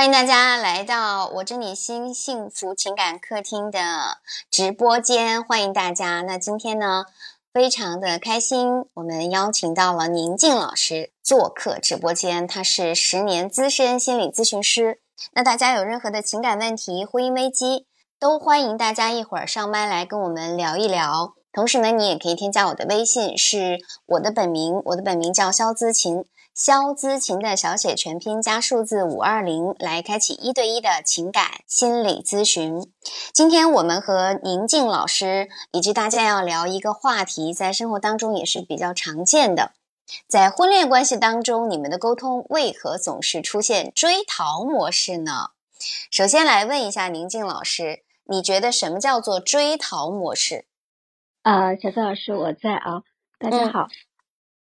欢迎大家来到我知你心幸福情感客厅的直播间，欢迎大家。那今天呢，非常的开心，我们邀请到了宁静老师做客直播间，他是十年资深心理咨询师。那大家有任何的情感问题、婚姻危机，都欢迎大家一会儿上麦来跟我们聊一聊。同时呢，你也可以添加我的微信，是我的本名，我的本名叫肖姿琴。肖姿琴的小写全拼加数字五二零，来开启一对一的情感心理咨询。今天我们和宁静老师以及大家要聊一个话题，在生活当中也是比较常见的，在婚恋关系当中，你们的沟通为何总是出现追逃模式呢？首先来问一下宁静老师，你觉得什么叫做追逃模式？啊，小泽老师，我在啊，大家好。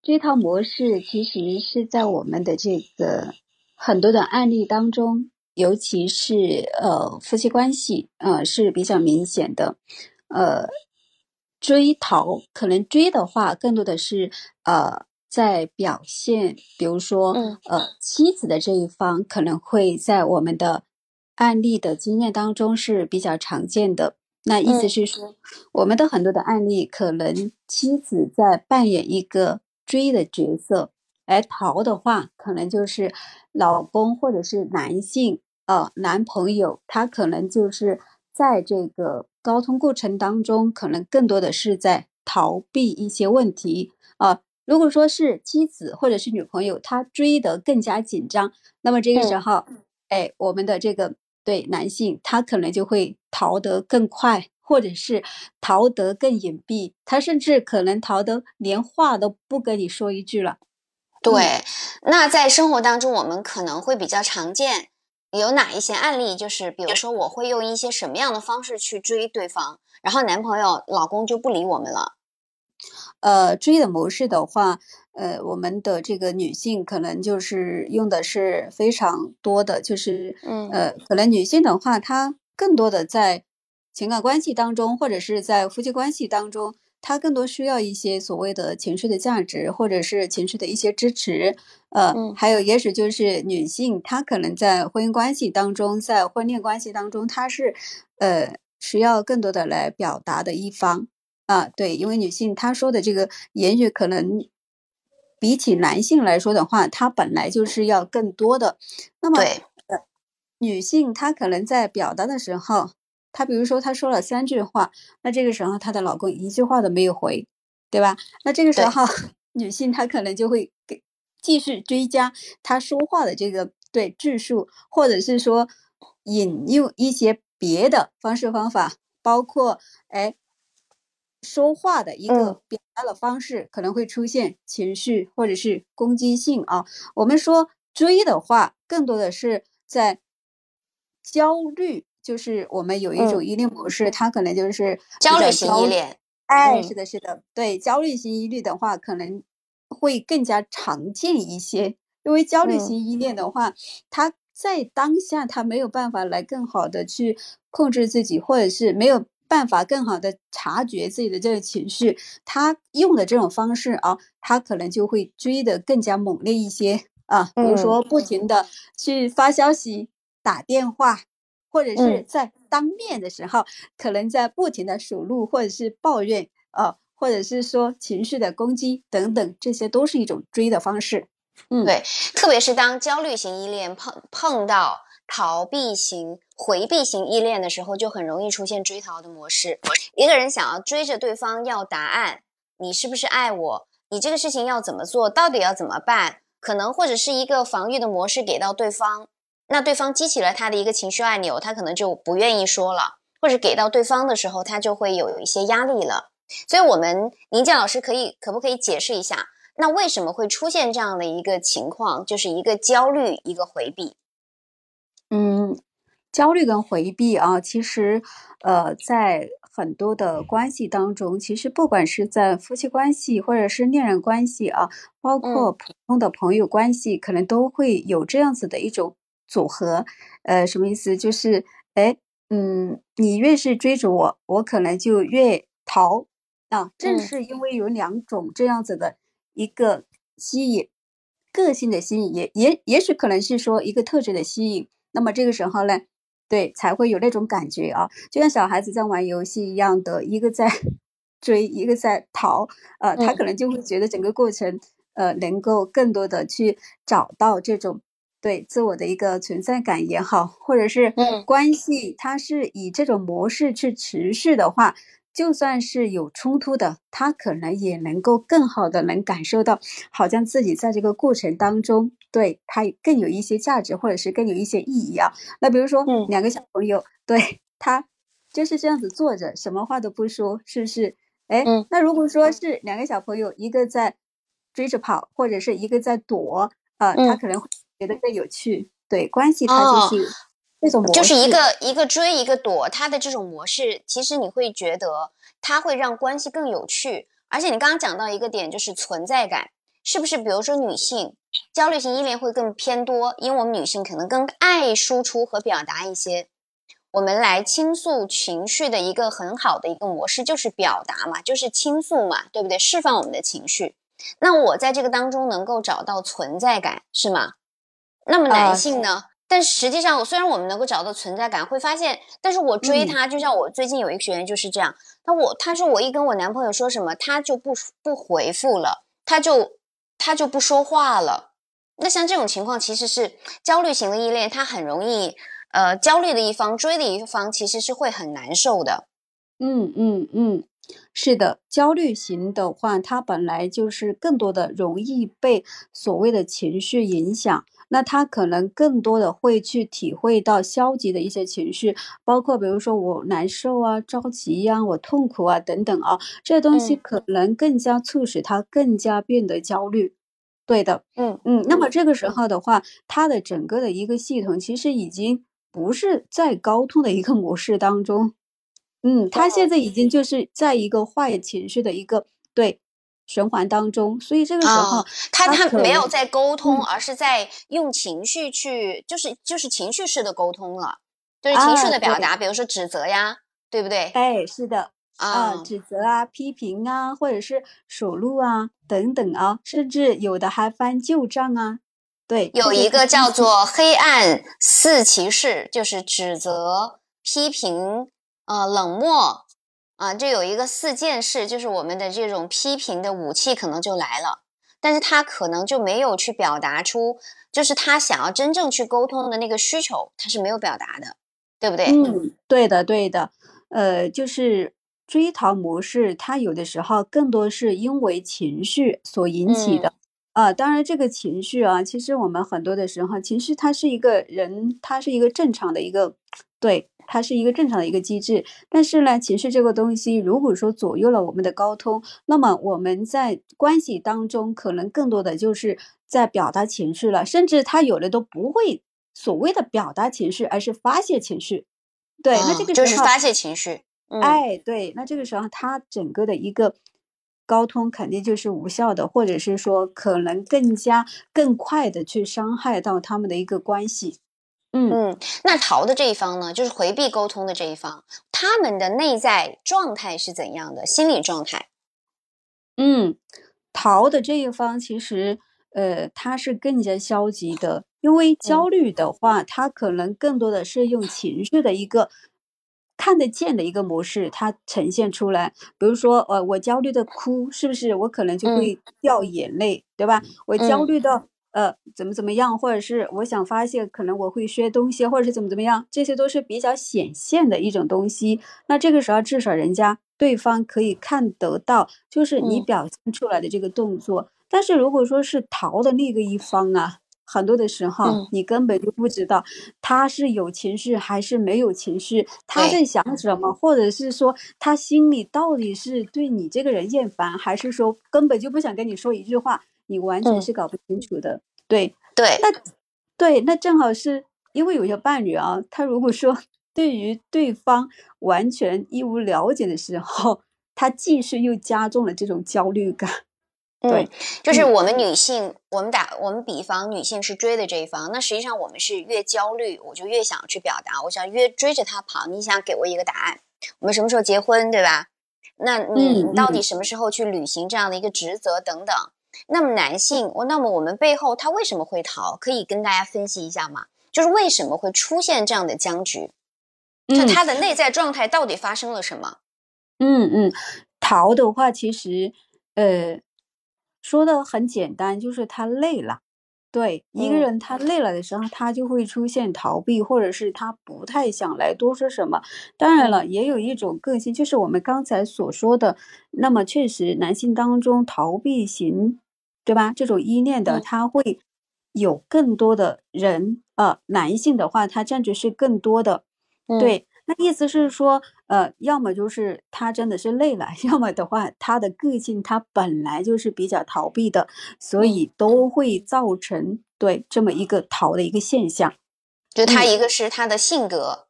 追逃模式其实是在我们的这个很多的案例当中，尤其是呃夫妻关系，呃是比较明显的。呃，追逃可能追的话，更多的是呃在表现，比如说呃妻子的这一方可能会在我们的案例的经验当中是比较常见的。那意思是说，我们的很多的案例，可能妻子在扮演一个。追的角色，而逃的话，可能就是老公或者是男性，呃，男朋友，他可能就是在这个沟通过程当中，可能更多的是在逃避一些问题啊。如果说是妻子或者是女朋友，他追得更加紧张，那么这个时候，哎，我们的这个对男性，他可能就会逃得更快。或者是逃得更隐蔽，他甚至可能逃得连话都不跟你说一句了。对，那在生活当中，我们可能会比较常见有哪一些案例？就是比如说，我会用一些什么样的方式去追对方，然后男朋友、老公就不理我们了。呃，追的模式的话，呃，我们的这个女性可能就是用的是非常多的，就是嗯呃，可能女性的话，她更多的在。情感关系当中，或者是在夫妻关系当中，他更多需要一些所谓的情绪的价值，或者是情绪的一些支持。呃，还有也许就是女性，她可能在婚姻关系当中，在婚恋关系当中，她是呃需要更多的来表达的一方啊。对，因为女性她说的这个言语，可能比起男性来说的话，她本来就是要更多的。那么，呃，女性她可能在表达的时候。她比如说，她说了三句话，那这个时候她的老公一句话都没有回，对吧？那这个时候 女性她可能就会给继续追加她说话的这个对句数，或者是说引用一些别的方式方法，包括哎说话的一个表达的方式可能会出现情绪或者是攻击性啊。我们说追的话，更多的是在焦虑。就是我们有一种依恋模式，它可能就是焦虑型依恋。哎，是的，是的，对，焦虑型依恋的话，可能会更加常见一些。因为焦虑型依恋的话，他在当下他没有办法来更好的去控制自己，或者是没有办法更好的察觉自己的这个情绪，他用的这种方式啊，他可能就会追的更加猛烈一些啊，比如说不停的去发消息、打电话。或者是在当面的时候，可能在不停的数落，或者是抱怨，呃，或者是说情绪的攻击等等，这些都是一种追的方式。嗯，对，特别是当焦虑型依恋碰碰到逃避型、回避型依恋的时候，就很容易出现追逃的模式。一个人想要追着对方要答案，你是不是爱我？你这个事情要怎么做？到底要怎么办？可能或者是一个防御的模式给到对方。那对方激起了他的一个情绪按钮，他可能就不愿意说了，或者给到对方的时候，他就会有一些压力了。所以，我们宁静老师可以可不可以解释一下，那为什么会出现这样的一个情况，就是一个焦虑，一个回避？嗯，焦虑跟回避啊，其实呃，在很多的关系当中，其实不管是在夫妻关系或者是恋人关系啊，包括普通的朋友关系，可能都会有这样子的一种。组合，呃，什么意思？就是，哎，嗯，你越是追逐我，我可能就越逃啊。正是因为有两种这样子的一个吸引，个性的吸引，也也也许可能是说一个特质的吸引。那么这个时候呢，对，才会有那种感觉啊，就像小孩子在玩游戏一样的，一个在 追，一个在逃，呃，他可能就会觉得整个过程，呃，能够更多的去找到这种对自我的一个存在感也好，或者是关系，它是以这种模式去持续的话。就算是有冲突的，他可能也能够更好的能感受到，好像自己在这个过程当中，对他更有一些价值，或者是更有一些意义啊。那比如说，两个小朋友，对他就是这样子坐着，什么话都不说，是不是？哎，那如果说是两个小朋友，一个在追着跑，或者是一个在躲，啊，他可能会觉得更有趣。对，关系它就是。就是一个一个追一个躲，它的这种模式，其实你会觉得它会让关系更有趣。而且你刚刚讲到一个点，就是存在感，是不是？比如说女性焦虑型依恋会更偏多，因为我们女性可能更爱输出和表达一些，我们来倾诉情绪的一个很好的一个模式就是表达嘛，就是倾诉嘛，对不对？释放我们的情绪。那我在这个当中能够找到存在感，是吗？那么男性呢？但实际上，虽然我们能够找到存在感，会发现，但是我追他，就像我最近有一个学员就是这样。那我他说我一跟我男朋友说什么，他就不不回复了，他就他就不说话了。那像这种情况，其实是焦虑型的依恋，他很容易，呃，焦虑的一方追的一方其实是会很难受的。嗯嗯嗯，是的，焦虑型的话，他本来就是更多的容易被所谓的情绪影响。那他可能更多的会去体会到消极的一些情绪，包括比如说我难受啊、着急呀、我痛苦啊等等啊，这些东西可能更加促使他更加变得焦虑。对的，嗯嗯。那么这个时候的话，他的整个的一个系统其实已经不是在高通的一个模式当中，嗯，他现在已经就是在一个坏情绪的一个对。循环当中，所以这个时候他他没有在沟通，而是在用情绪去，就是就是情绪式的沟通了，就是情绪的表达，比如说指责呀，对不对？哎，是的啊，指责啊、批评啊，或者是数落啊等等啊，甚至有的还翻旧账啊。对，有一个叫做黑暗四骑士，就是指责、批评、呃冷漠。啊，这有一个四件事，就是我们的这种批评的武器可能就来了，但是他可能就没有去表达出，就是他想要真正去沟通的那个需求，他是没有表达的，对不对？嗯，对的，对的。呃，就是追逃模式，它有的时候更多是因为情绪所引起的。啊，当然这个情绪啊，其实我们很多的时候，情绪它是一个人，它是一个正常的一个，对。它是一个正常的一个机制，但是呢，情绪这个东西，如果说左右了我们的沟通，那么我们在关系当中可能更多的就是在表达情绪了，甚至他有的都不会所谓的表达情绪，而是发泄情绪。对，那这个就是发泄情绪。哎，对，那这个时候他整个的一个沟通肯定就是无效的，或者是说可能更加更快的去伤害到他们的一个关系。嗯，那逃的这一方呢，就是回避沟通的这一方，他们的内在状态是怎样的？心理状态？嗯，逃的这一方其实，呃，他是更加消极的，因为焦虑的话，他可能更多的是用情绪的一个看得见的一个模式，它呈现出来。比如说，呃，我焦虑的哭，是不是我可能就会掉眼泪，对吧？我焦虑的。呃，怎么怎么样，或者是我想发泄，可能我会学东西，或者是怎么怎么样，这些都是比较显现的一种东西。那这个时候，至少人家对方可以看得到，就是你表现出来的这个动作。但是如果说是逃的那个一方啊，很多的时候你根本就不知道他是有情绪还是没有情绪，他在想什么，或者是说他心里到底是对你这个人厌烦，还是说根本就不想跟你说一句话。你完全是搞不清楚的，对对，那对那正好是因为有些伴侣啊，他如果说对于对方完全一无了解的时候，他继续又加重了这种焦虑感。对，就是我们女性，我们打我们比方，女性是追的这一方，那实际上我们是越焦虑，我就越想去表达，我想越追着他跑。你想给我一个答案，我们什么时候结婚，对吧？那你你到底什么时候去履行这样的一个职责等等？那么男性，我那么我们背后他为什么会逃？可以跟大家分析一下吗？就是为什么会出现这样的僵局？就他的内在状态到底发生了什么？嗯嗯，逃的话，其实呃说的很简单，就是他累了。对一个人，他累了的时候，他就会出现逃避，或者是他不太想来多说什么。当然了，也有一种个性，就是我们刚才所说的。那么，确实，男性当中逃避型，对吧？这种依恋的，他会有更多的人呃，男性的话，他占据是更多的。对，那意思是说，呃，要么就是他真的是累了，要么的话，他的个性他本来就是比较逃避的，所以都会造成对这么一个逃的一个现象。就他一个是他的性格，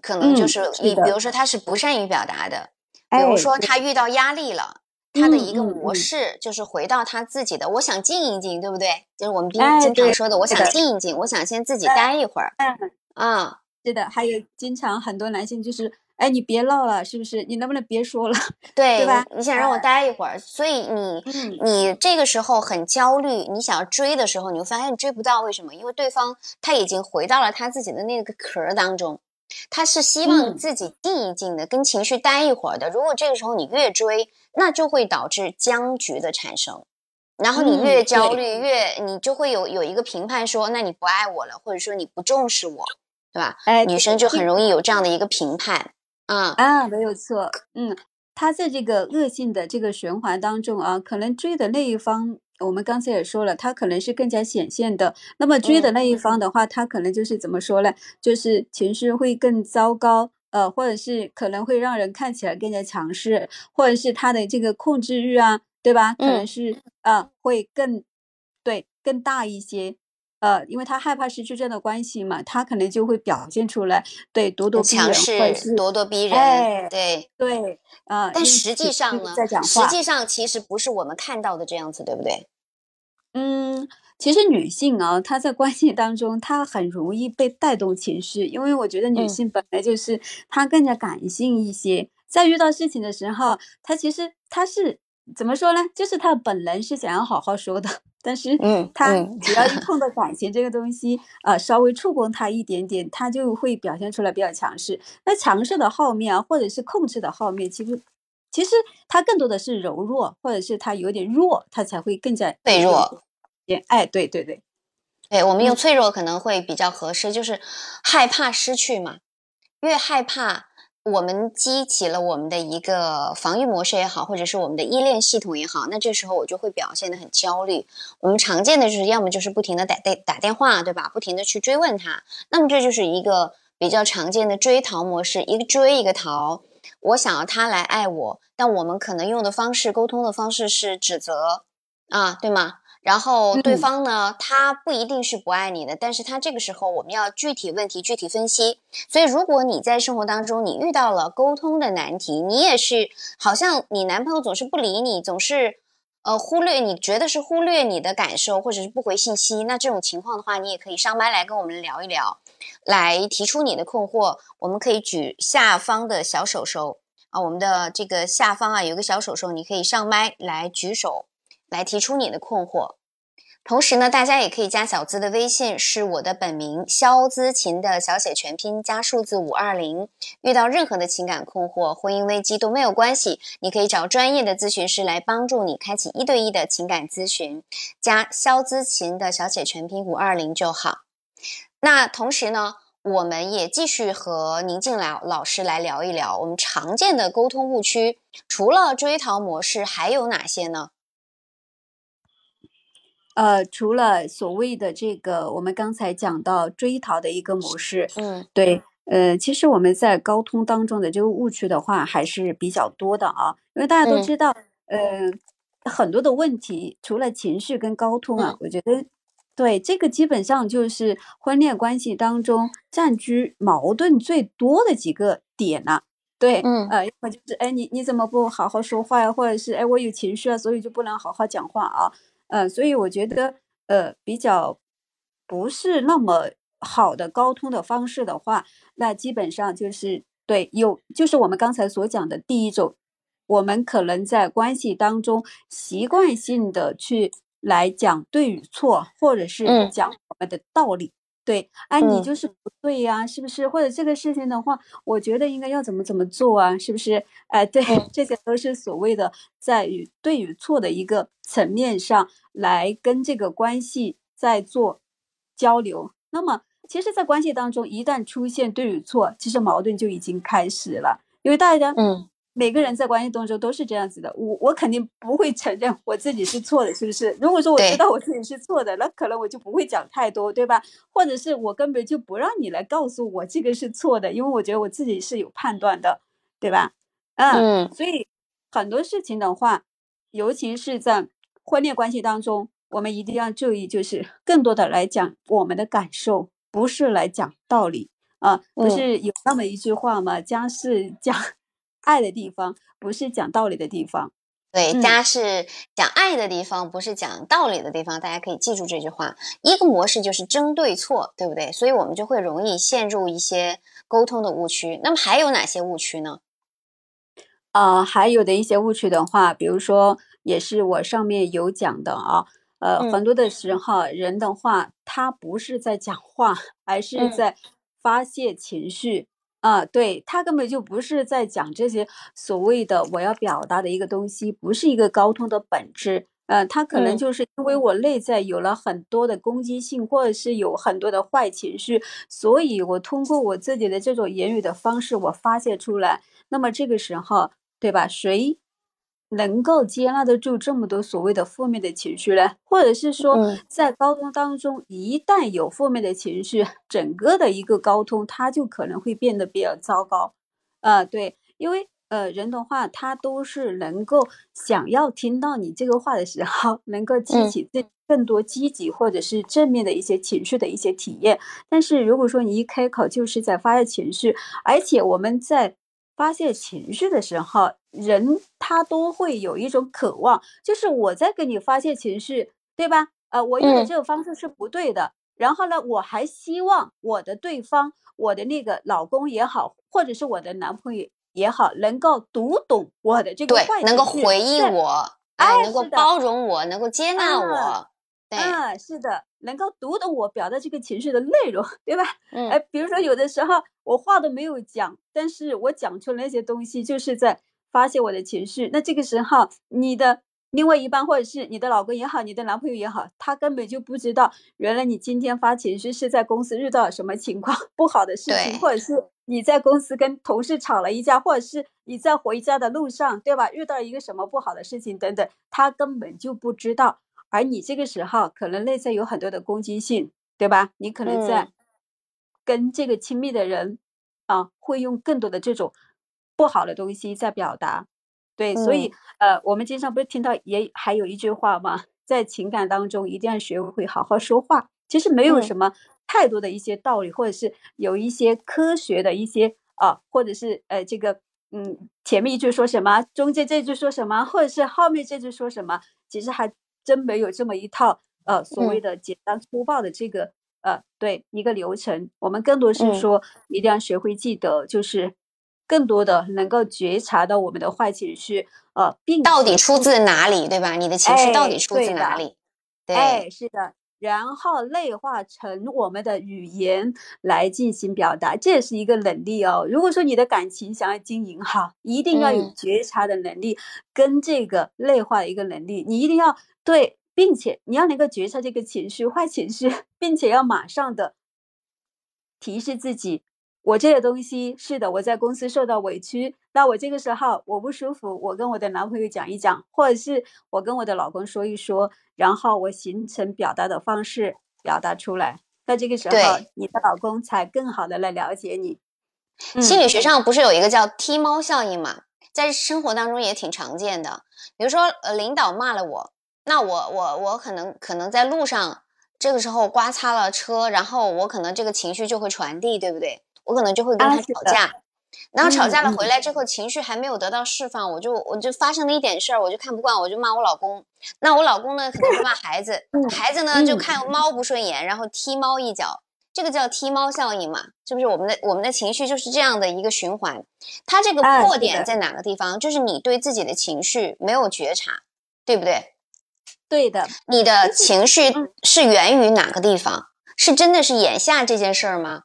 可能就是你，比如说他是不善于表达的，比如说他遇到压力了，他的一个模式就是回到他自己的，我想静一静，对不对？就是我们经经常说的，我想静一静，我想先自己待一会儿。啊。是的，还有经常很多男性就是，哎，你别闹了，是不是？你能不能别说了？对，对吧？你想让我待一会儿，所以你你这个时候很焦虑，你想要追的时候，你会发现你追不到，为什么？因为对方他已经回到了他自己的那个壳当中，他是希望自己静一静的，跟情绪待一会儿的。如果这个时候你越追，那就会导致僵局的产生，然后你越焦虑，越你就会有有一个评判说，那你不爱我了，或者说你不重视我。对吧？哎，女生就很容易有这样的一个评判，嗯啊，没有错，嗯，他在这个恶性的这个循环当中啊，可能追的那一方，我们刚才也说了，他可能是更加显现的。那么追的那一方的话，他可能就是怎么说呢？就是情绪会更糟糕，呃，或者是可能会让人看起来更加强势，或者是他的这个控制欲啊，对吧？可能是啊，会更对更大一些。呃，因为他害怕失去这样的关系嘛，他可能就会表现出来，对，咄咄逼人，强势，咄咄逼人，对对，啊。但实际上呢，实际上其实不是我们看到的这样子，对不对？嗯，其实女性啊，她在关系当中，她很容易被带动情绪，因为我觉得女性本来就是她更加感性一些，在遇到事情的时候，她其实她是。怎么说呢？就是她本能是想要好好说的，但是她只要一碰到感情这个东西，呃，稍微触碰她一点点，她就会表现出来比较强势。那强势的后面啊，或者是控制的后面，其实其实他更多的是柔弱，或者是他有点弱，他才会更加脆弱。哎，对对对，对我们用脆弱可能会比较合适，就是害怕失去嘛，越害怕。我们激起了我们的一个防御模式也好，或者是我们的依恋系统也好，那这时候我就会表现的很焦虑。我们常见的就是要么就是不停的打电打电话，对吧？不停的去追问他，那么这就是一个比较常见的追逃模式，一个追一个逃。我想要他来爱我，但我们可能用的方式、沟通的方式是指责啊，对吗？然后对方呢，他不一定是不爱你的，但是他这个时候我们要具体问题具体分析。所以，如果你在生活当中你遇到了沟通的难题，你也是好像你男朋友总是不理你，总是呃忽略，你觉得是忽略你的感受，或者是不回信息，那这种情况的话，你也可以上麦来跟我们聊一聊，来提出你的困惑。我们可以举下方的小手手啊，我们的这个下方啊有个小手手，你可以上麦来举手。来提出你的困惑，同时呢，大家也可以加小资的微信，是我的本名肖资琴的小写全拼加数字五二零。遇到任何的情感困惑、婚姻危机都没有关系，你可以找专业的咨询师来帮助你开启一对一的情感咨询，加肖资琴的小写全拼五二零就好。那同时呢，我们也继续和宁静老老师来聊一聊我们常见的沟通误区，除了追逃模式，还有哪些呢？呃，除了所谓的这个，我们刚才讲到追逃的一个模式，嗯，对，呃，其实我们在沟通当中的这个误区的话还是比较多的啊，因为大家都知道，呃，很多的问题除了情绪跟沟通啊，我觉得，对这个基本上就是婚恋关系当中占据矛盾最多的几个点了，对，嗯，呃，要么就是哎，你你怎么不好好说话呀，或者是哎，我有情绪啊，所以就不能好好讲话啊。嗯，所以我觉得，呃，比较不是那么好的沟通的方式的话，那基本上就是对有，就是我们刚才所讲的第一种，我们可能在关系当中习惯性的去来讲对与错，或者是讲我们的道理，对，哎，你就是不对呀，是不是？或者这个事情的话，我觉得应该要怎么怎么做啊，是不是？哎，对，这些都是所谓的在与对与错的一个层面上来跟这个关系在做交流。那么，其实，在关系当中，一旦出现对与错，其实矛盾就已经开始了，因为大家，嗯。每个人在关系当中都是这样子的，我我肯定不会承认我自己是错的，是不是？如果说我知道我自己是错的，那可能我就不会讲太多，对吧？或者是我根本就不让你来告诉我这个是错的，因为我觉得我自己是有判断的，对吧？嗯，所以很多事情的话，尤其是在婚恋关系当中，我们一定要注意，就是更多的来讲我们的感受，不是来讲道理啊。不是有那么一句话吗？家是讲。爱的地方不是讲道理的地方，对，家是讲爱的地方，不是讲道理的地方。大家可以记住这句话。一个模式就是争对错，对不对？所以我们就会容易陷入一些沟通的误区。那么还有哪些误区呢？啊，还有的一些误区的话，比如说，也是我上面有讲的啊，呃，很多的时候人的话，他不是在讲话，而是在发泄情绪。啊，对他根本就不是在讲这些所谓的我要表达的一个东西，不是一个沟通的本质。呃，他可能就是因为我内在有了很多的攻击性，或者是有很多的坏情绪，所以我通过我自己的这种言语的方式，我发泄出来。那么这个时候，对吧？谁？能够接纳得住这么多所谓的负面的情绪呢？或者是说，在沟通当中，一旦有负面的情绪，整个的一个沟通，它就可能会变得比较糟糕。呃，对，因为呃，人的话，他都是能够想要听到你这个话的时候，能够激起这更多积极或者是正面的一些情绪的一些体验。但是如果说你一开口就是在发泄情绪，而且我们在。发泄情绪的时候，人他都会有一种渴望，就是我在跟你发泄情绪，对吧？呃，我用的这个方式是不对的。然后呢，我还希望我的对方，我的那个老公也好，或者是我的男朋友也好，能够读懂我的这个对，能够回应我，哎，能够包容我，能够接纳我。嗯，是的，能够读懂我表达这个情绪的内容，对吧？嗯，哎，比如说有的时候我话都没有讲，但是我讲出那些东西，就是在发泄我的情绪。那这个时候，你的另外一半，或者是你的老公也好，你的男朋友也好，他根本就不知道，原来你今天发情绪是在公司遇到了什么情况不好的事情，或者是你在公司跟同事吵了一架，或者是你在回家的路上，对吧？遇到一个什么不好的事情等等，他根本就不知道。而你这个时候可能内在有很多的攻击性，对吧？你可能在跟这个亲密的人啊，会用更多的这种不好的东西在表达，对，所以呃，我们经常不是听到也还有一句话吗？在情感当中一定要学会好好说话。其实没有什么太多的一些道理，或者是有一些科学的一些啊，或者是呃这个嗯前面一句说什么，中间这句说什么，或者是后面这句说什么，其实还。真没有这么一套呃所谓的简单粗暴的这个呃对一个流程，我们更多是说一定要学会记得，就是更多的能够觉察到我们的坏情绪呃，并到底出自哪里，对吧？你的情绪到底出自哪里？对，哎是的，然后内化成我们的语言来进行表达，这也是一个能力哦。如果说你的感情想要经营好，一定要有觉察的能力跟这个内化的一个能力，你一定要。对，并且你要能够觉察这个情绪、坏情绪，并且要马上的提示自己，我这个东西是的，我在公司受到委屈，那我这个时候我不舒服，我跟我的男朋友讲一讲，或者是我跟我的老公说一说，然后我形成表达的方式表达出来，那这个时候你的老公才更好的来了解你。心理学上不是有一个叫踢猫效应嘛，在生活当中也挺常见的，比如说呃，领导骂了我。那我我我可能可能在路上，这个时候刮擦了车，然后我可能这个情绪就会传递，对不对？我可能就会跟他吵架，然后吵架了回来之后，情绪还没有得到释放，我就我就发生了一点事儿，我就看不惯，我就骂我老公。那我老公呢，可能会骂孩子，孩子呢就看猫不顺眼，然后踢猫一脚，这个叫踢猫效应嘛？是不是？我们的我们的情绪就是这样的一个循环。它这个破点在哪个地方？就是你对自己的情绪没有觉察，对不对？对的，你的情绪是源于哪个地方？是真的是眼下这件事儿吗？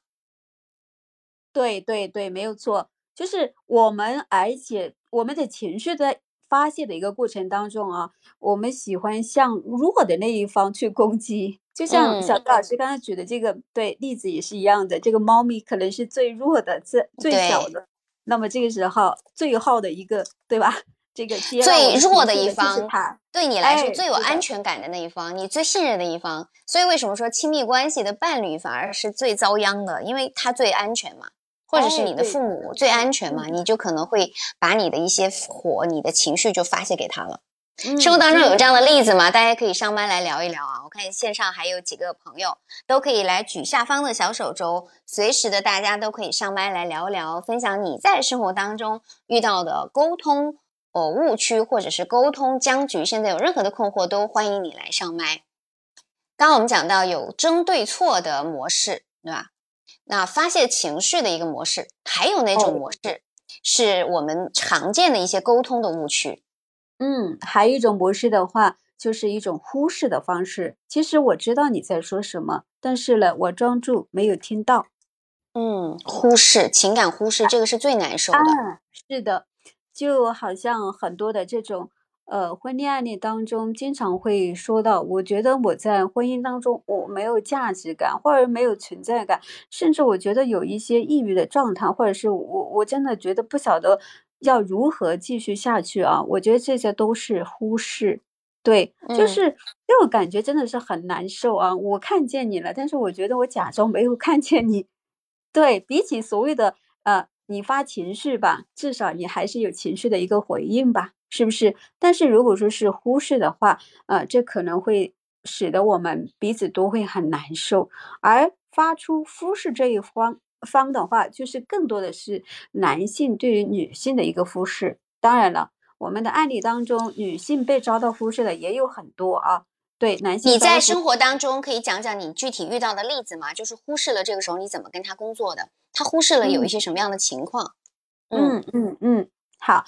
对对对，没有错，就是我们，而且我们的情绪在发泄的一个过程当中啊，我们喜欢向弱的那一方去攻击，就像小杜老师刚才举的这个对例子也是一样的，这个猫咪可能是最弱的、最最小的，那么这个时候最后的一个，对吧？这个 最弱的一方，对你来说最有安全感的那一方，你最信任的一方，所以为什么说亲密关系的伴侣反而是最遭殃的？因为他最安全嘛。或者是你的父母最安全嘛，你就可能会把你的一些火、你的情绪就发泄给他了。生活当中有这样的例子吗？大家可以上麦来聊一聊啊！我看线上还有几个朋友都可以来举下方的小手肘，随时的大家都可以上麦来聊一聊，分享你在生活当中遇到的沟通呃误区或者是沟通僵局，现在有任何的困惑都欢迎你来上麦。刚刚我们讲到有争对错的模式，对吧？那发泄情绪的一个模式，还有哪种模式是我们常见的一些沟通的误区？嗯，还有一种模式的话，就是一种忽视的方式。其实我知道你在说什么，但是呢，我装作没有听到。嗯，忽视情感忽视，这个是最难受的。是的，就好像很多的这种。呃，婚恋案例当中经常会说到，我觉得我在婚姻当中我没有价值感，或者没有存在感，甚至我觉得有一些抑郁的状态，或者是我我真的觉得不晓得要如何继续下去啊！我觉得这些都是忽视，对，就是这种感觉真的是很难受啊！我看见你了，但是我觉得我假装没有看见你。对比起所谓的呃，你发情绪吧，至少你还是有情绪的一个回应吧。是不是？但是如果说是忽视的话，呃，这可能会使得我们彼此都会很难受。而发出忽视这一方方的话，就是更多的是男性对于女性的一个忽视。当然了，我们的案例当中，女性被遭到忽视的也有很多啊。对，男性你在生活当中可以讲讲你具体遇到的例子吗？就是忽视了这个时候你怎么跟他工作的？他忽视了有一些什么样的情况？嗯嗯嗯，好。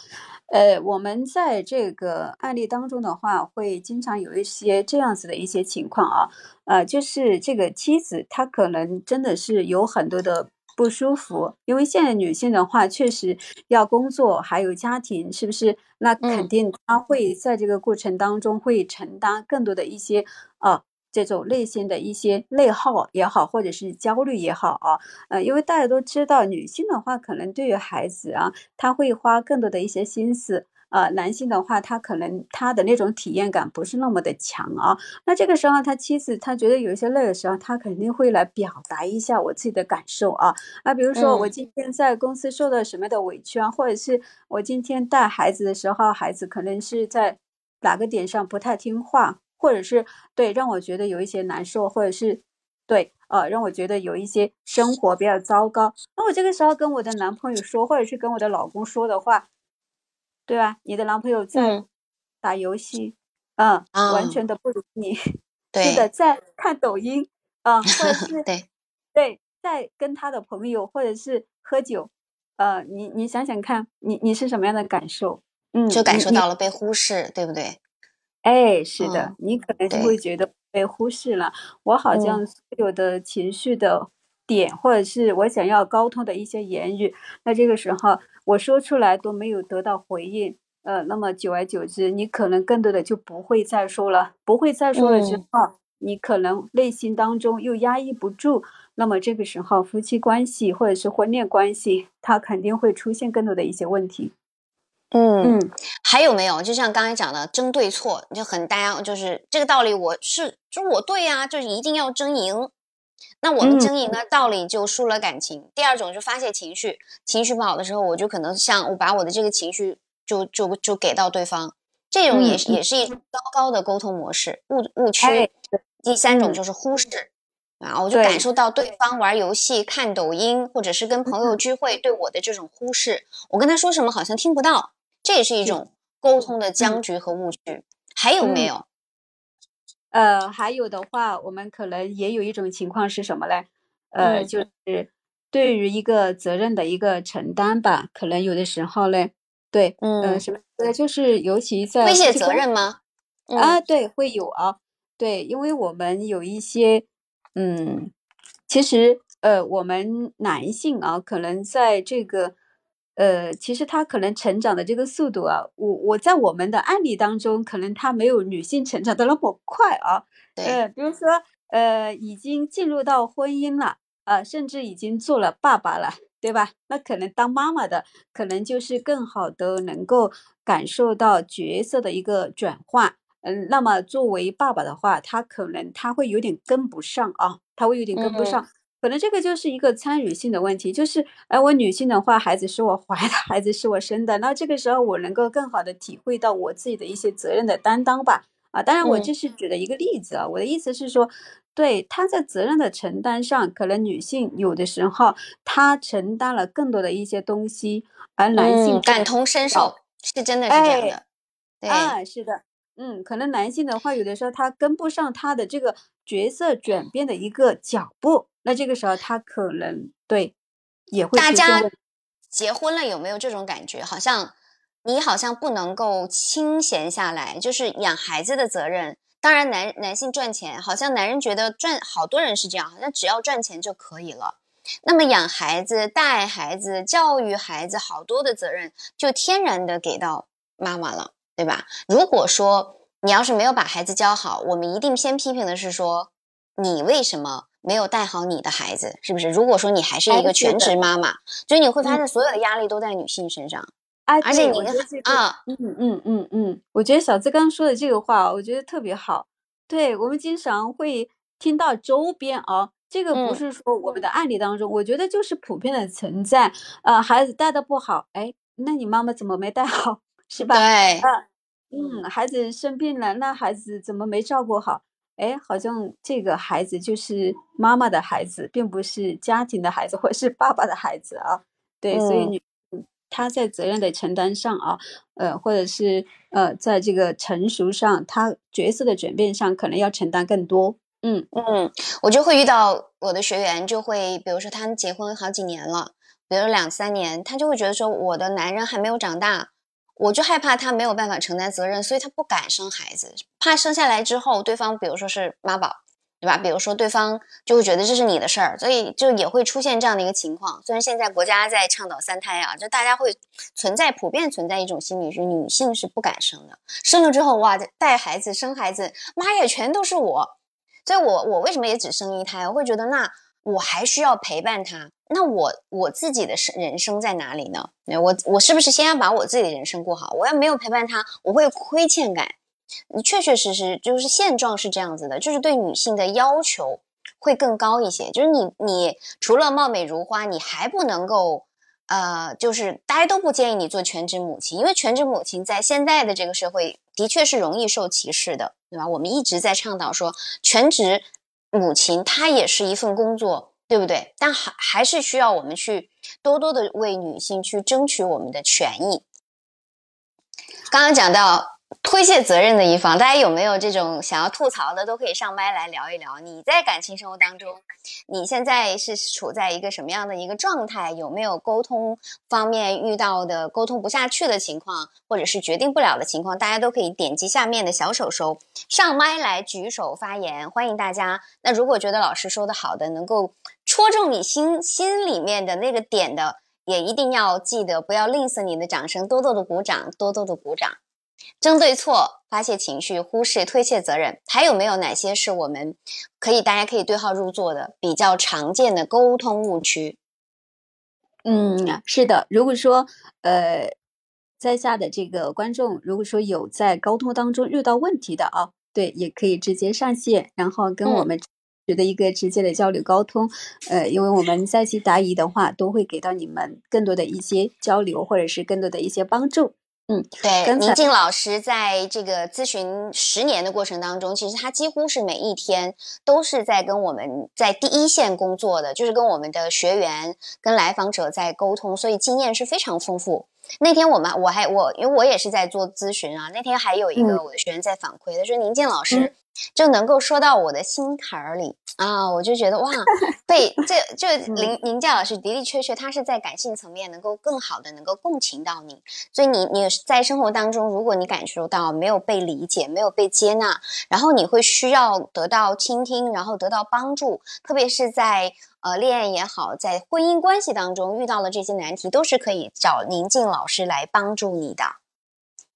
呃，我们在这个案例当中的话，会经常有一些这样子的一些情况啊，呃，就是这个妻子她可能真的是有很多的不舒服，因为现在女性的话确实要工作，还有家庭，是不是？那肯定她会在这个过程当中会承担更多的一些啊。这种内心的一些内耗也好，或者是焦虑也好啊，呃，因为大家都知道，女性的话可能对于孩子啊，她会花更多的一些心思，呃，男性的话，他可能他的那种体验感不是那么的强啊。那这个时候，他妻子他觉得有一些累的时候，他肯定会来表达一下我自己的感受啊。啊，比如说我今天在公司受到什么的委屈啊，或者是我今天带孩子的时候，孩子可能是在哪个点上不太听话。或者是对让我觉得有一些难受，或者是对呃让我觉得有一些生活比较糟糕，那我这个时候跟我的男朋友说，或者是跟我的老公说的话，对吧？你的男朋友在打游戏，嗯，完全的不如你，是的，在看抖音，嗯，或者是 对对，在跟他的朋友或者是喝酒，呃，你你想想看，你你是什么样的感受？嗯，就感受到了被忽视，对不对？哎，是的，你可能就会觉得被忽视了。我好像所有的情绪的点，或者是我想要沟通的一些言语，那这个时候我说出来都没有得到回应。呃，那么久而久之，你可能更多的就不会再说了，不会再说了之后，你可能内心当中又压抑不住。那么这个时候，夫妻关系或者是婚恋关系，它肯定会出现更多的一些问题。嗯嗯，还有没有？就像刚才讲的争对错，就很大家就是这个道理，我是就我对呀，就是一定要争赢。那我们争赢的道理就输了感情。第二种就发泄情绪，情绪不好的时候，我就可能像我把我的这个情绪就就就给到对方，这种也是也是一种糟糕的沟通模式误误区。第三种就是忽视啊，我就感受到对方玩游戏、看抖音，或者是跟朋友聚会对我的这种忽视，我跟他说什么好像听不到。这也是一种沟通的僵局和误区，还有没有？呃，还有的话，我们可能也有一种情况是什么嘞？呃，就是对于一个责任的一个承担吧，可能有的时候嘞，对，嗯，什么？呃，就是尤其在推卸责任吗？啊，对，会有啊，对，因为我们有一些嗯，其实呃，我们男性啊，可能在这个呃，其实他可能成长的这个速度啊，我我在我们的案例当中，可能他没有女性成长的那么快啊。对，比如说呃，已经进入到婚姻了啊，甚至已经做了爸爸了，对吧？那可能当妈妈的，可能就是更好的能够感受到角色的一个转换。嗯，那么作为爸爸的话，他可能他会有点跟不上啊，他会有点跟不上，可能这个就是一个参与性的问题。就是，哎，我女性的话，孩子是我怀的，孩子是我生的，那这个时候我能够更好的体会到我自己的一些责任的担当吧。啊，当然我这是举的一个例子啊，我的意思是说，对他在责任的承担上，可能女性有的时候她承担了更多的一些东西，而男性感同身受，是真的是这样的。对，啊，是的。嗯，可能男性的话，有的时候他跟不上他的这个角色转变的一个脚步，那这个时候他可能对也会。大家结婚了有没有这种感觉？好像你好像不能够清闲下来，就是养孩子的责任。当然，男男性赚钱，好像男人觉得赚，好多人是这样，好像只要赚钱就可以了。那么养孩子、带孩子、教育孩子，好多的责任就天然的给到妈妈了。对吧？如果说你要是没有把孩子教好，我们一定先批评的是说你为什么没有带好你的孩子，是不是？如果说你还是一个全职妈妈，所以你会发现所有的压力都在女性身上。而且你啊，嗯嗯嗯嗯，我觉得小资刚说的这个话，我觉得特别好。对我们经常会听到周边啊，这个不是说我们的案例当中，我觉得就是普遍的存在。呃，孩子带的不好，哎，那你妈妈怎么没带好？是吧？对。嗯，孩子生病了，那孩子怎么没照顾好？哎，好像这个孩子就是妈妈的孩子，并不是家庭的孩子，或者是爸爸的孩子啊。对，所以你他在责任的承担上啊，呃，或者是呃，在这个成熟上，他角色的转变上，可能要承担更多。嗯嗯，我就会遇到我的学员，就会比如说他们结婚好几年了，比如两三年，他就会觉得说我的男人还没有长大。我就害怕他没有办法承担责任，所以他不敢生孩子，怕生下来之后对方，比如说是妈宝，对吧？比如说对方就会觉得这是你的事儿，所以就也会出现这样的一个情况。虽然现在国家在倡导三胎啊，就大家会存在普遍存在一种心理，是女性是不敢生的，生了之后哇，带孩子生孩子，妈呀，全都是我。所以我我为什么也只生一胎？我会觉得那。我还需要陪伴他，那我我自己的生人生在哪里呢？我我是不是先要把我自己的人生过好？我要没有陪伴他，我会亏欠感。你确确实实就是现状是这样子的，就是对女性的要求会更高一些。就是你你除了貌美如花，你还不能够呃，就是大家都不建议你做全职母亲，因为全职母亲在现在的这个社会的确是容易受歧视的，对吧？我们一直在倡导说全职。母亲她也是一份工作，对不对？但还还是需要我们去多多的为女性去争取我们的权益。刚刚讲到。推卸责任的一方，大家有没有这种想要吐槽的，都可以上麦来聊一聊。你在感情生活当中，你现在是处在一个什么样的一个状态？有没有沟通方面遇到的沟通不下去的情况，或者是决定不了的情况？大家都可以点击下面的小手手上麦来举手发言，欢迎大家。那如果觉得老师说的好的，能够戳中你心心里面的那个点的，也一定要记得不要吝啬你的掌声，多多的鼓掌，多多的鼓掌。争对错、发泄情绪、忽视、推卸责任，还有没有哪些是我们可以大家可以对号入座的比较常见的沟通误区？嗯，是的。如果说呃，在下的这个观众，如果说有在沟通当中遇到问题的啊，对，也可以直接上线，然后跟我们觉得一个直接的交流沟通。呃，因为我们在其答疑的话，都会给到你们更多的一些交流，或者是更多的一些帮助。嗯，对，宁静老师在这个咨询十年的过程当中，其实他几乎是每一天都是在跟我们在第一线工作的，就是跟我们的学员、跟来访者在沟通，所以经验是非常丰富。那天我们我还我，因为我也是在做咨询啊，那天还有一个我的学员在反馈，他说：“宁静老师，就能够说到我的心坎儿里啊！我就觉得哇，被这这林林佳老师的的确确，他是在感性层面能够更好的能够共情到你，所以你你在生活当中，如果你感受到没有被理解、没有被接纳，然后你会需要得到倾听，然后得到帮助，特别是在呃恋爱也好，在婚姻关系当中遇到了这些难题，都是可以找宁静老师来帮助你的。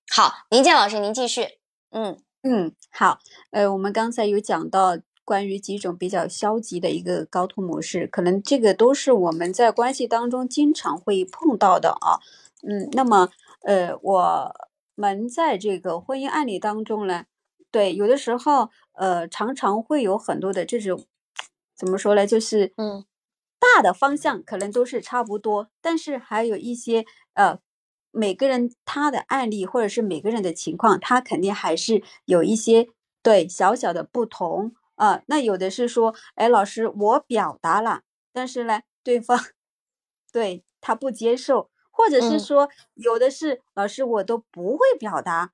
好，宁静老师，您继续，嗯。嗯，好，呃，我们刚才有讲到关于几种比较消极的一个沟通模式，可能这个都是我们在关系当中经常会碰到的啊。嗯，那么，呃，我们在这个婚姻案例当中呢，对，有的时候，呃，常常会有很多的这种，怎么说呢，就是嗯，大的方向可能都是差不多，但是还有一些呃。每个人他的案例或者是每个人的情况，他肯定还是有一些对小小的不同啊。那有的是说，哎，老师，我表达了，但是呢，对方 对他不接受，或者是说，有的是老师，我都不会表达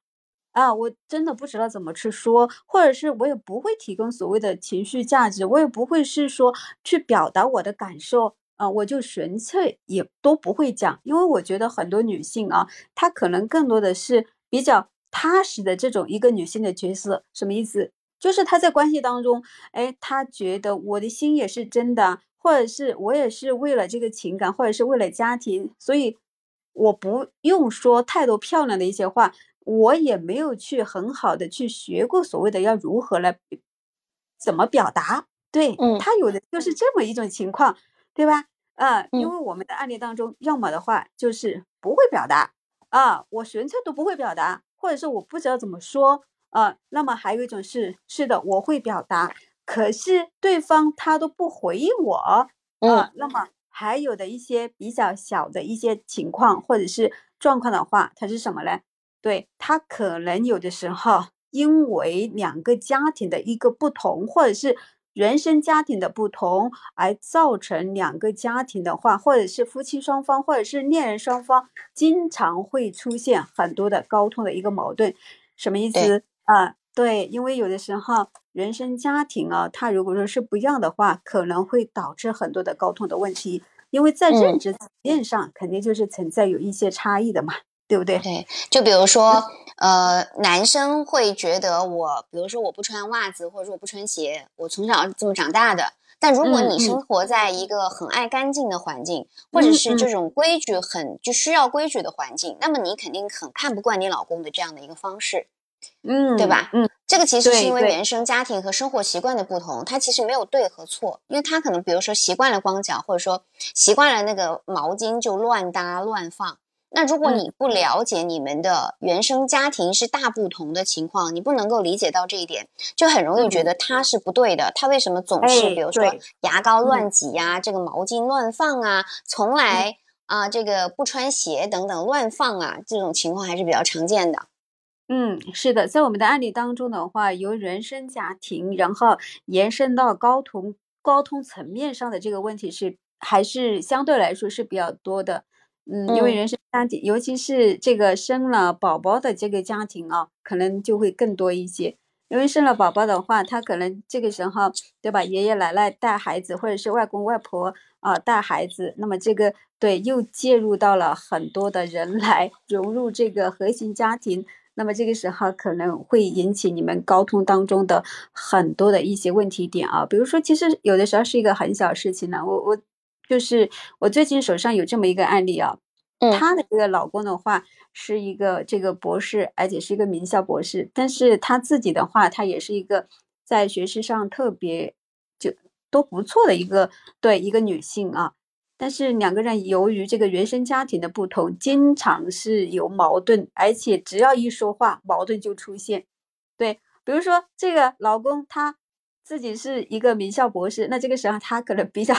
啊，我真的不知道怎么去说，或者是我也不会提供所谓的情绪价值，我也不会是说去表达我的感受。啊，我就纯粹也都不会讲，因为我觉得很多女性啊，她可能更多的是比较踏实的这种一个女性的角色。什么意思？就是她在关系当中，哎，她觉得我的心也是真的，或者是我也是为了这个情感，或者是为了家庭，所以我不用说太多漂亮的一些话，我也没有去很好的去学过所谓的要如何来怎么表达。对，嗯，她有的就是这么一种情况，对吧？啊，因为我们的案例当中，要么的话就是不会表达啊，我纯粹都不会表达，或者是我不知道怎么说啊。那么还有一种是，是的，我会表达，可是对方他都不回应我啊。那么还有的一些比较小的一些情况或者是状况的话，它是什么呢？对他可能有的时候因为两个家庭的一个不同，或者是。原生家庭的不同，而造成两个家庭的话，或者是夫妻双方，或者是恋人双方，经常会出现很多的沟通的一个矛盾。什么意思啊？对，因为有的时候原生家庭啊，它如果说是不一样的话，可能会导致很多的沟通的问题。因为在认知层面上，肯定就是存在有一些差异的嘛。对不对？对，就比如说，呃，男生会觉得我，比如说我不穿袜子，或者说我不穿鞋，我从小这么长大的。但如果你生活在一个很爱干净的环境，或者是这种规矩很就需要规矩的环境，那么你肯定很看不惯你老公的这样的一个方式，嗯，对吧？嗯，这个其实是因为原生家庭和生活习惯的不同，他其实没有对和错，因为他可能比如说习惯了光脚，或者说习惯了那个毛巾就乱搭乱放。那如果你不了解你们的原生家庭是大不同的情况，你不能够理解到这一点，就很容易觉得他是不对的。他为什么总是比如说牙膏乱挤呀，这个毛巾乱放啊，从来啊这个不穿鞋等等乱放啊，这种情况还是比较常见的。嗯，是的，在我们的案例当中的话，由原生家庭然后延伸到高通高通层面上的这个问题是还是相对来说是比较多的。嗯，因为人生家庭，尤其是这个生了宝宝的这个家庭啊，可能就会更多一些。因为生了宝宝的话，他可能这个时候，对吧？爷爷奶奶带孩子，或者是外公外婆啊带孩子，那么这个对又介入到了很多的人来融入这个核心家庭，那么这个时候可能会引起你们沟通当中的很多的一些问题点啊。比如说，其实有的时候是一个很小事情呢，我我。就是我最近手上有这么一个案例啊，她的这个老公的话是一个这个博士，而且是一个名校博士，但是她自己的话，她也是一个在学识上特别就都不错的一个对一个女性啊，但是两个人由于这个原生家庭的不同，经常是有矛盾，而且只要一说话，矛盾就出现。对，比如说这个老公他自己是一个名校博士，那这个时候他可能比较。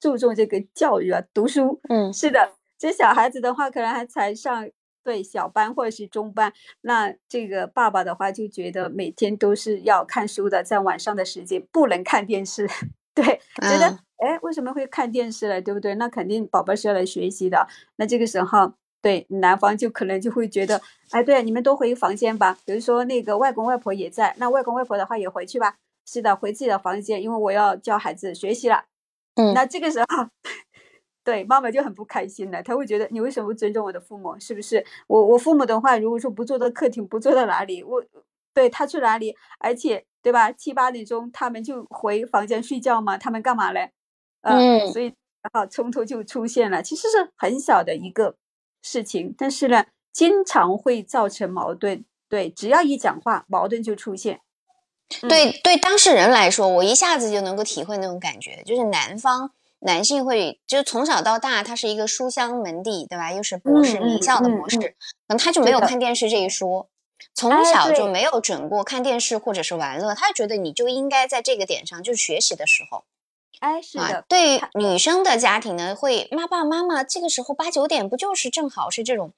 注重这个教育啊，读书，嗯，是的，这小孩子的话，可能还才上对小班或者是中班，那这个爸爸的话就觉得每天都是要看书的，在晚上的时间不能看电视，对，觉得哎为什么会看电视了，对不对？那肯定宝宝是要来学习的，那这个时候对，男方就可能就会觉得，哎，对，你们都回房间吧。比如说那个外公外婆也在，那外公外婆的话也回去吧。是的，回自己的房间，因为我要教孩子学习了。嗯，那这个时候，对妈妈就很不开心了，她会觉得你为什么不尊重我的父母？是不是？我我父母的话，如果说不坐到客厅，不坐到哪里，我对他去哪里？而且，对吧？七八点钟他们就回房间睡觉嘛，他们干嘛嘞？嗯，所以好冲突就出现了。其实是很小的一个事情，但是呢，经常会造成矛盾。对，只要一讲话，矛盾就出现。对对，当事人来说，我一下子就能够体会那种感觉，就是男方男性会，就是从小到大，他是一个书香门第，对吧？又是博士名校的博士，可能他就没有看电视这一说，从小就没有准过看电视或者是玩乐，他觉得你就应该在这个点上，就是学习的时候。哎，是的。对于女生的家庭呢，会妈爸妈妈这个时候八九点不就是正好是这种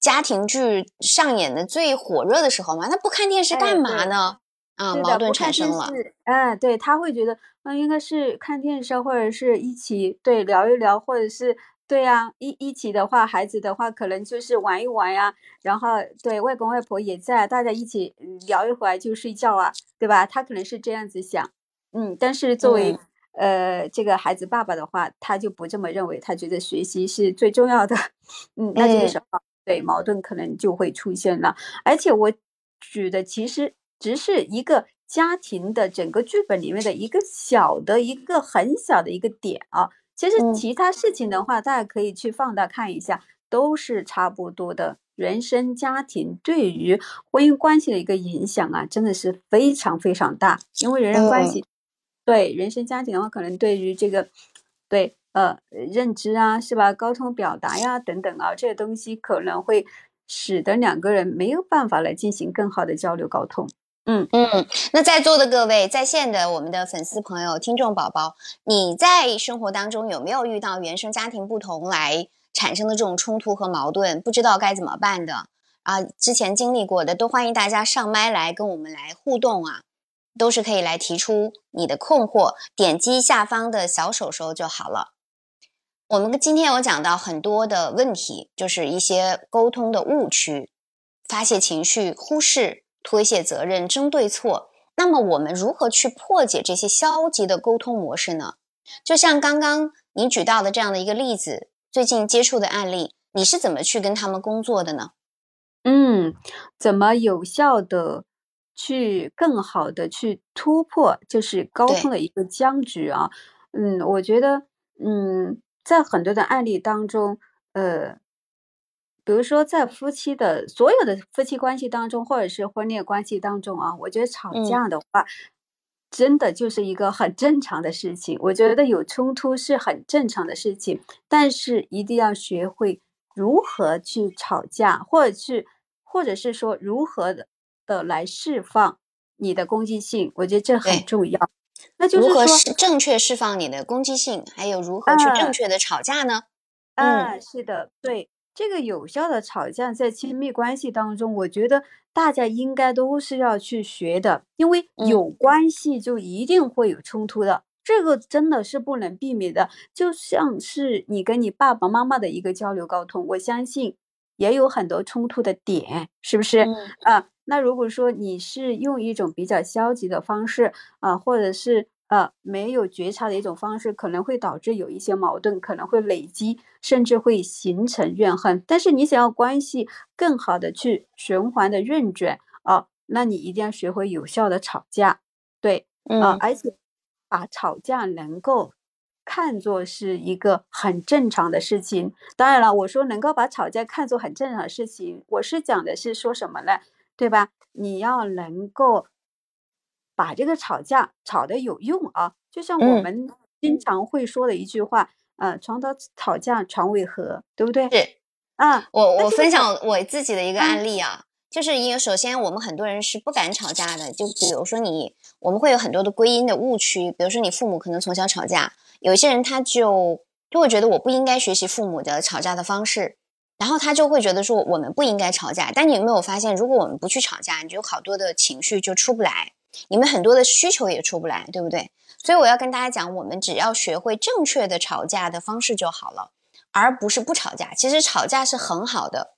家庭剧上演的最火热的时候吗？那不看电视干嘛呢？啊，矛盾产生了。哎，对他会觉得，嗯，应该是看电视，或者是一起对聊一聊，或者是对呀，一一起的话，孩子的话可能就是玩一玩呀，然后对外公外婆也在，大家一起聊一会儿就睡觉啊，对吧？他可能是这样子想，嗯，但是作为呃这个孩子爸爸的话，他就不这么认为，他觉得学习是最重要的，嗯，那这个时候对矛盾可能就会出现了，而且我举的其实。只是一个家庭的整个剧本里面的一个小的一个很小的一个点啊，其实其他事情的话，大家可以去放大看一下，都是差不多的。原生家庭对于婚姻关系的一个影响啊，真的是非常非常大。因为人人关系对原生家庭的话，可能对于这个对呃认知啊，是吧？沟通表达呀等等啊，这些东西可能会使得两个人没有办法来进行更好的交流沟通。嗯嗯，那在座的各位在线的我们的粉丝朋友、听众宝宝，你在生活当中有没有遇到原生家庭不同来产生的这种冲突和矛盾？不知道该怎么办的啊？之前经历过的，都欢迎大家上麦来跟我们来互动啊，都是可以来提出你的困惑，点击下方的小手手就好了。我们今天有讲到很多的问题，就是一些沟通的误区，发泄情绪、忽视。推卸责任、争对错，那么我们如何去破解这些消极的沟通模式呢？就像刚刚你举到的这样的一个例子，最近接触的案例，你是怎么去跟他们工作的呢？嗯，怎么有效的去更好的去突破，就是沟通的一个僵局啊？嗯，我觉得，嗯，在很多的案例当中，呃。比如说，在夫妻的所有的夫妻关系当中，或者是婚恋关系当中啊，我觉得吵架的话，真的就是一个很正常的事情。我觉得有冲突是很正常的事情，但是一定要学会如何去吵架，或者是或者是说如何的的来释放你的攻击性。我觉得这很重要。那就是说，正确释放你的攻击性，还有如何去正确的吵架呢？嗯，是的，对。这个有效的吵架在亲密关系当中，我觉得大家应该都是要去学的，因为有关系就一定会有冲突的，这个真的是不能避免的。就像是你跟你爸爸妈妈的一个交流沟通，我相信也有很多冲突的点，是不是？啊，那如果说你是用一种比较消极的方式啊，或者是。呃，没有觉察的一种方式，可能会导致有一些矛盾，可能会累积，甚至会形成怨恨。但是你想要关系更好的去循环的运转啊，那你一定要学会有效的吵架，对，啊，而且把吵架能够看作是一个很正常的事情。当然了，我说能够把吵架看作很正常的事情，我是讲的是说什么呢？对吧？你要能够。把这个吵架吵得有用啊，就像我们经常会说的一句话，呃，床头吵架床尾和，对不对？是？啊，我我分享我自己的一个案例啊，就是因为首先我们很多人是不敢吵架的，就比如说你，我们会有很多的归因的误区，比如说你父母可能从小吵架，有一些人他就就会觉得我不应该学习父母的吵架的方式，然后他就会觉得说我们不应该吵架，但你有没有发现，如果我们不去吵架，你就有好多的情绪就出不来。你们很多的需求也出不来，对不对？所以我要跟大家讲，我们只要学会正确的吵架的方式就好了，而不是不吵架。其实吵架是很好的，